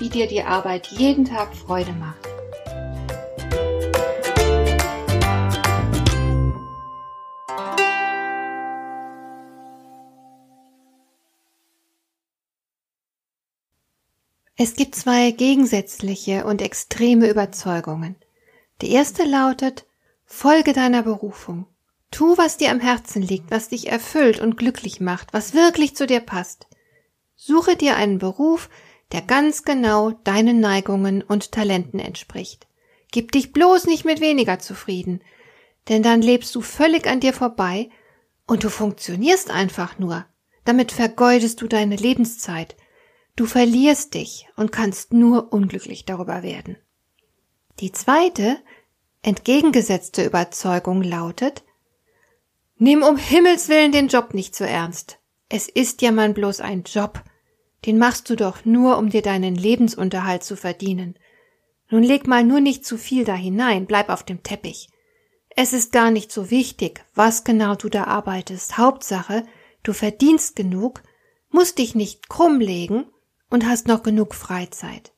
wie dir die Arbeit jeden Tag Freude macht. Es gibt zwei gegensätzliche und extreme Überzeugungen. Die erste lautet, folge deiner Berufung. Tu, was dir am Herzen liegt, was dich erfüllt und glücklich macht, was wirklich zu dir passt. Suche dir einen Beruf, der ganz genau deinen Neigungen und Talenten entspricht. Gib dich bloß nicht mit weniger zufrieden, denn dann lebst du völlig an dir vorbei und du funktionierst einfach nur. Damit vergeudest du deine Lebenszeit. Du verlierst dich und kannst nur unglücklich darüber werden. Die zweite, entgegengesetzte Überzeugung lautet, Nimm um Himmels willen den Job nicht so ernst. Es ist ja man bloß ein Job. Den machst du doch nur, um dir deinen Lebensunterhalt zu verdienen. Nun leg mal nur nicht zu viel da hinein, bleib auf dem Teppich. Es ist gar nicht so wichtig, was genau du da arbeitest. Hauptsache, du verdienst genug, musst dich nicht krumm legen und hast noch genug Freizeit.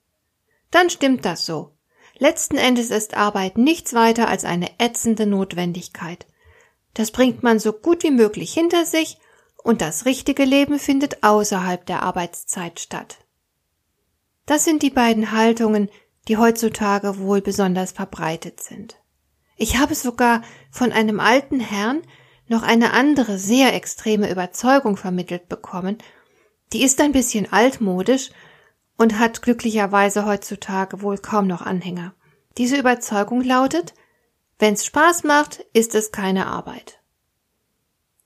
Dann stimmt das so. Letzten Endes ist Arbeit nichts weiter als eine ätzende Notwendigkeit. Das bringt man so gut wie möglich hinter sich und das richtige Leben findet außerhalb der Arbeitszeit statt. Das sind die beiden Haltungen, die heutzutage wohl besonders verbreitet sind. Ich habe sogar von einem alten Herrn noch eine andere sehr extreme Überzeugung vermittelt bekommen, die ist ein bisschen altmodisch und hat glücklicherweise heutzutage wohl kaum noch Anhänger. Diese Überzeugung lautet, wenn's Spaß macht, ist es keine Arbeit.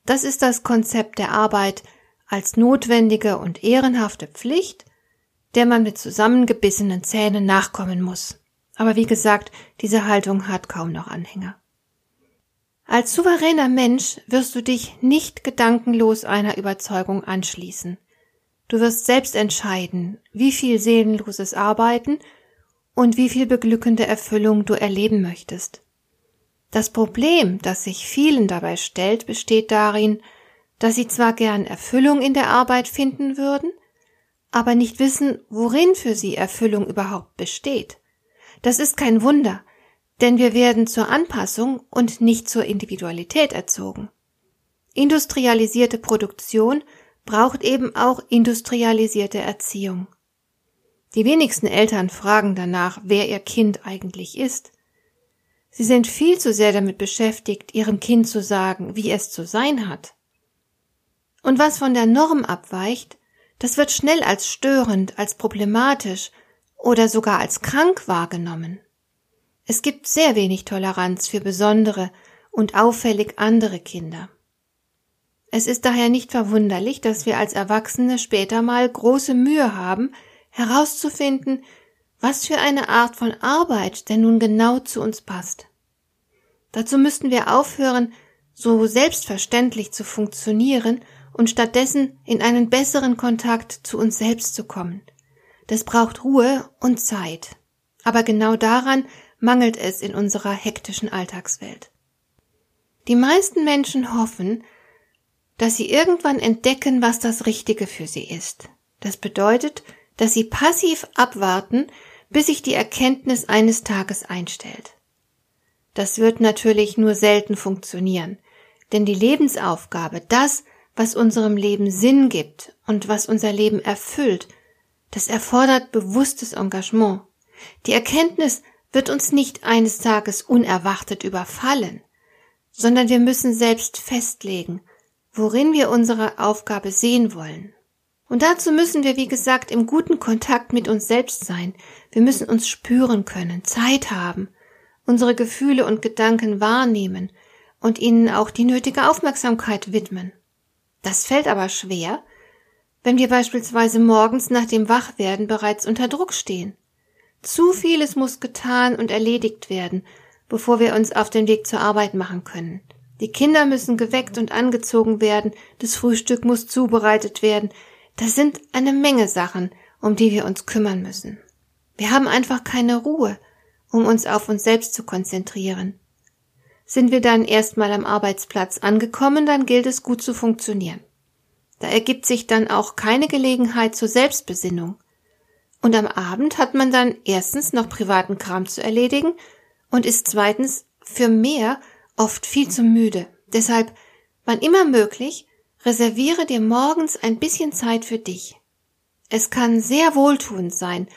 Das ist das Konzept der Arbeit als notwendige und ehrenhafte Pflicht, der man mit zusammengebissenen Zähnen nachkommen muss. Aber wie gesagt, diese Haltung hat kaum noch Anhänger. Als souveräner Mensch wirst du dich nicht gedankenlos einer Überzeugung anschließen. Du wirst selbst entscheiden, wie viel seelenloses Arbeiten und wie viel beglückende Erfüllung du erleben möchtest. Das Problem, das sich vielen dabei stellt, besteht darin, dass sie zwar gern Erfüllung in der Arbeit finden würden, aber nicht wissen, worin für sie Erfüllung überhaupt besteht. Das ist kein Wunder, denn wir werden zur Anpassung und nicht zur Individualität erzogen. Industrialisierte Produktion braucht eben auch industrialisierte Erziehung. Die wenigsten Eltern fragen danach, wer ihr Kind eigentlich ist. Sie sind viel zu sehr damit beschäftigt, ihrem Kind zu sagen, wie es zu sein hat. Und was von der Norm abweicht, das wird schnell als störend, als problematisch oder sogar als krank wahrgenommen. Es gibt sehr wenig Toleranz für besondere und auffällig andere Kinder. Es ist daher nicht verwunderlich, dass wir als Erwachsene später mal große Mühe haben, herauszufinden, was für eine Art von Arbeit denn nun genau zu uns passt. Dazu müssten wir aufhören, so selbstverständlich zu funktionieren und stattdessen in einen besseren Kontakt zu uns selbst zu kommen. Das braucht Ruhe und Zeit. Aber genau daran mangelt es in unserer hektischen Alltagswelt. Die meisten Menschen hoffen, dass sie irgendwann entdecken, was das Richtige für sie ist. Das bedeutet, dass sie passiv abwarten, bis sich die Erkenntnis eines Tages einstellt. Das wird natürlich nur selten funktionieren, denn die Lebensaufgabe, das, was unserem Leben Sinn gibt und was unser Leben erfüllt, das erfordert bewusstes Engagement. Die Erkenntnis wird uns nicht eines Tages unerwartet überfallen, sondern wir müssen selbst festlegen, worin wir unsere Aufgabe sehen wollen. Und dazu müssen wir, wie gesagt, im guten Kontakt mit uns selbst sein. Wir müssen uns spüren können, Zeit haben, unsere Gefühle und Gedanken wahrnehmen und ihnen auch die nötige Aufmerksamkeit widmen. Das fällt aber schwer, wenn wir beispielsweise morgens nach dem Wachwerden bereits unter Druck stehen. Zu vieles muss getan und erledigt werden, bevor wir uns auf den Weg zur Arbeit machen können. Die Kinder müssen geweckt und angezogen werden, das Frühstück muss zubereitet werden. Das sind eine Menge Sachen, um die wir uns kümmern müssen. Wir haben einfach keine Ruhe, um uns auf uns selbst zu konzentrieren. Sind wir dann erstmal am Arbeitsplatz angekommen, dann gilt es gut zu funktionieren. Da ergibt sich dann auch keine Gelegenheit zur Selbstbesinnung. Und am Abend hat man dann erstens noch privaten Kram zu erledigen und ist zweitens für mehr oft viel zu müde. Deshalb, wann immer möglich, reserviere dir morgens ein bisschen Zeit für dich. Es kann sehr wohltuend sein,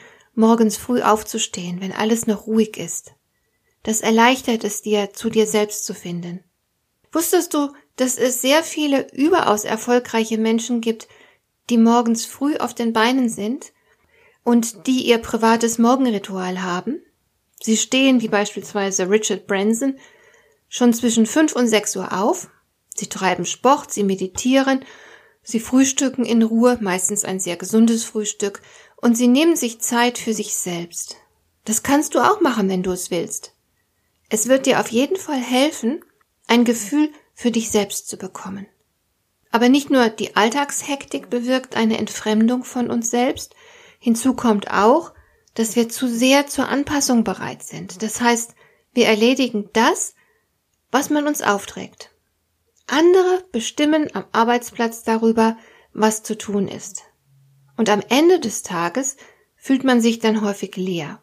morgens früh aufzustehen, wenn alles noch ruhig ist. Das erleichtert es dir, zu dir selbst zu finden. Wusstest du, dass es sehr viele überaus erfolgreiche Menschen gibt, die morgens früh auf den Beinen sind und die ihr privates Morgenritual haben? Sie stehen, wie beispielsweise Richard Branson, schon zwischen fünf und sechs Uhr auf. Sie treiben Sport, sie meditieren, sie frühstücken in Ruhe, meistens ein sehr gesundes Frühstück, und sie nehmen sich Zeit für sich selbst. Das kannst du auch machen, wenn du es willst. Es wird dir auf jeden Fall helfen, ein Gefühl für dich selbst zu bekommen. Aber nicht nur die Alltagshektik bewirkt eine Entfremdung von uns selbst, hinzu kommt auch, dass wir zu sehr zur Anpassung bereit sind. Das heißt, wir erledigen das, was man uns aufträgt. Andere bestimmen am Arbeitsplatz darüber, was zu tun ist. Und am Ende des Tages fühlt man sich dann häufig leer.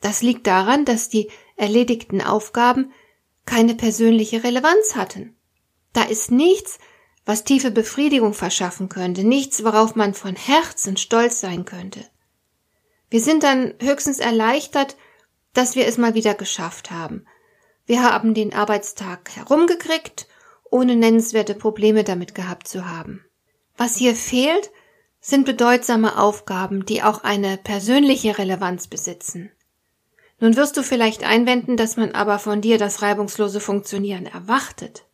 Das liegt daran, dass die erledigten Aufgaben keine persönliche Relevanz hatten. Da ist nichts, was tiefe Befriedigung verschaffen könnte, nichts, worauf man von Herzen stolz sein könnte. Wir sind dann höchstens erleichtert, dass wir es mal wieder geschafft haben, wir haben den Arbeitstag herumgekriegt, ohne nennenswerte Probleme damit gehabt zu haben. Was hier fehlt, sind bedeutsame Aufgaben, die auch eine persönliche Relevanz besitzen. Nun wirst du vielleicht einwenden, dass man aber von dir das reibungslose Funktionieren erwartet.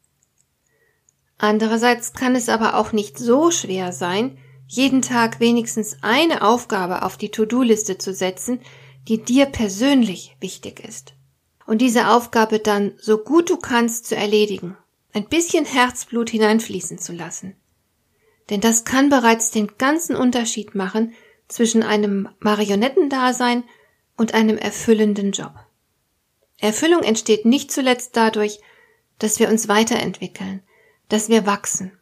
Andererseits kann es aber auch nicht so schwer sein, jeden Tag wenigstens eine Aufgabe auf die To-Do-Liste zu setzen, die dir persönlich wichtig ist und diese Aufgabe dann so gut du kannst zu erledigen, ein bisschen Herzblut hineinfließen zu lassen. Denn das kann bereits den ganzen Unterschied machen zwischen einem Marionettendasein und einem erfüllenden Job. Erfüllung entsteht nicht zuletzt dadurch, dass wir uns weiterentwickeln, dass wir wachsen.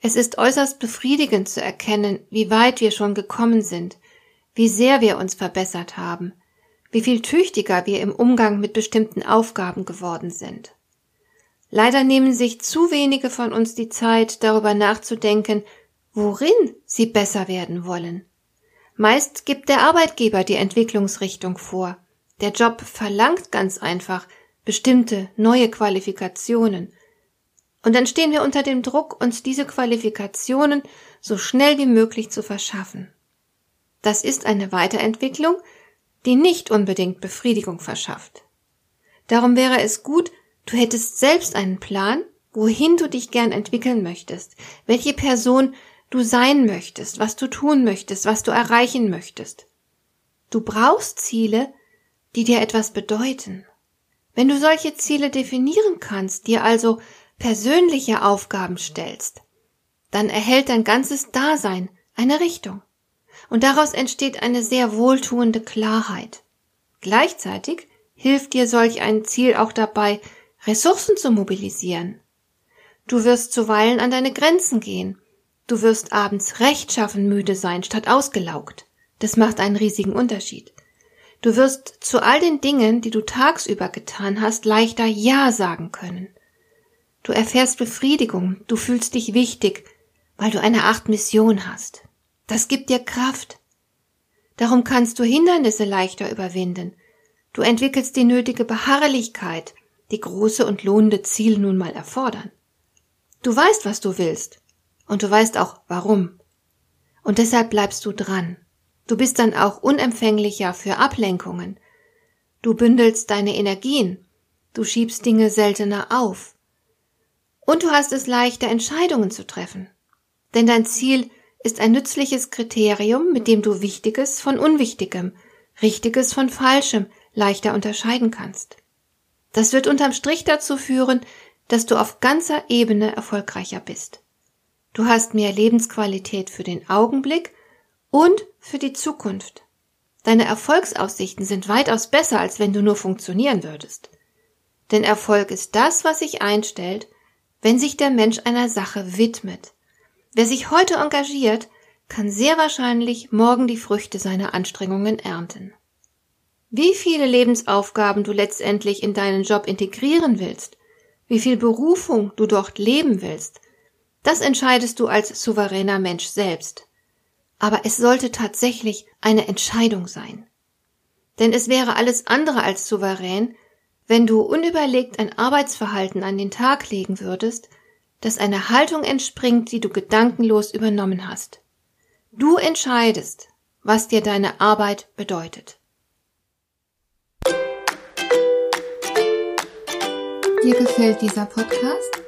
Es ist äußerst befriedigend zu erkennen, wie weit wir schon gekommen sind, wie sehr wir uns verbessert haben, wie viel tüchtiger wir im Umgang mit bestimmten Aufgaben geworden sind. Leider nehmen sich zu wenige von uns die Zeit, darüber nachzudenken, worin sie besser werden wollen. Meist gibt der Arbeitgeber die Entwicklungsrichtung vor. Der Job verlangt ganz einfach bestimmte neue Qualifikationen. Und dann stehen wir unter dem Druck, uns diese Qualifikationen so schnell wie möglich zu verschaffen. Das ist eine Weiterentwicklung, die nicht unbedingt Befriedigung verschafft. Darum wäre es gut, du hättest selbst einen Plan, wohin du dich gern entwickeln möchtest, welche Person du sein möchtest, was du tun möchtest, was du erreichen möchtest. Du brauchst Ziele, die dir etwas bedeuten. Wenn du solche Ziele definieren kannst, dir also persönliche Aufgaben stellst, dann erhält dein ganzes Dasein eine Richtung und daraus entsteht eine sehr wohltuende Klarheit. Gleichzeitig hilft dir solch ein Ziel auch dabei, Ressourcen zu mobilisieren. Du wirst zuweilen an deine Grenzen gehen. Du wirst abends rechtschaffen müde sein, statt ausgelaugt. Das macht einen riesigen Unterschied. Du wirst zu all den Dingen, die du tagsüber getan hast, leichter Ja sagen können. Du erfährst Befriedigung, du fühlst dich wichtig, weil du eine Art Mission hast. Das gibt dir Kraft. Darum kannst du Hindernisse leichter überwinden. Du entwickelst die nötige Beharrlichkeit, die große und lohnende Ziele nun mal erfordern. Du weißt, was du willst. Und du weißt auch, warum. Und deshalb bleibst du dran. Du bist dann auch unempfänglicher für Ablenkungen. Du bündelst deine Energien. Du schiebst Dinge seltener auf. Und du hast es leichter, Entscheidungen zu treffen. Denn dein Ziel ist ein nützliches Kriterium, mit dem du Wichtiges von Unwichtigem, Richtiges von Falschem leichter unterscheiden kannst. Das wird unterm Strich dazu führen, dass du auf ganzer Ebene erfolgreicher bist. Du hast mehr Lebensqualität für den Augenblick und für die Zukunft. Deine Erfolgsaussichten sind weitaus besser, als wenn du nur funktionieren würdest. Denn Erfolg ist das, was sich einstellt, wenn sich der Mensch einer Sache widmet. Wer sich heute engagiert, kann sehr wahrscheinlich morgen die Früchte seiner Anstrengungen ernten. Wie viele Lebensaufgaben du letztendlich in deinen Job integrieren willst, wie viel Berufung du dort leben willst, das entscheidest du als souveräner Mensch selbst. Aber es sollte tatsächlich eine Entscheidung sein. Denn es wäre alles andere als souverän, wenn du unüberlegt ein Arbeitsverhalten an den Tag legen würdest, das einer Haltung entspringt, die du gedankenlos übernommen hast. Du entscheidest, was dir deine Arbeit bedeutet. Dir gefällt dieser Podcast?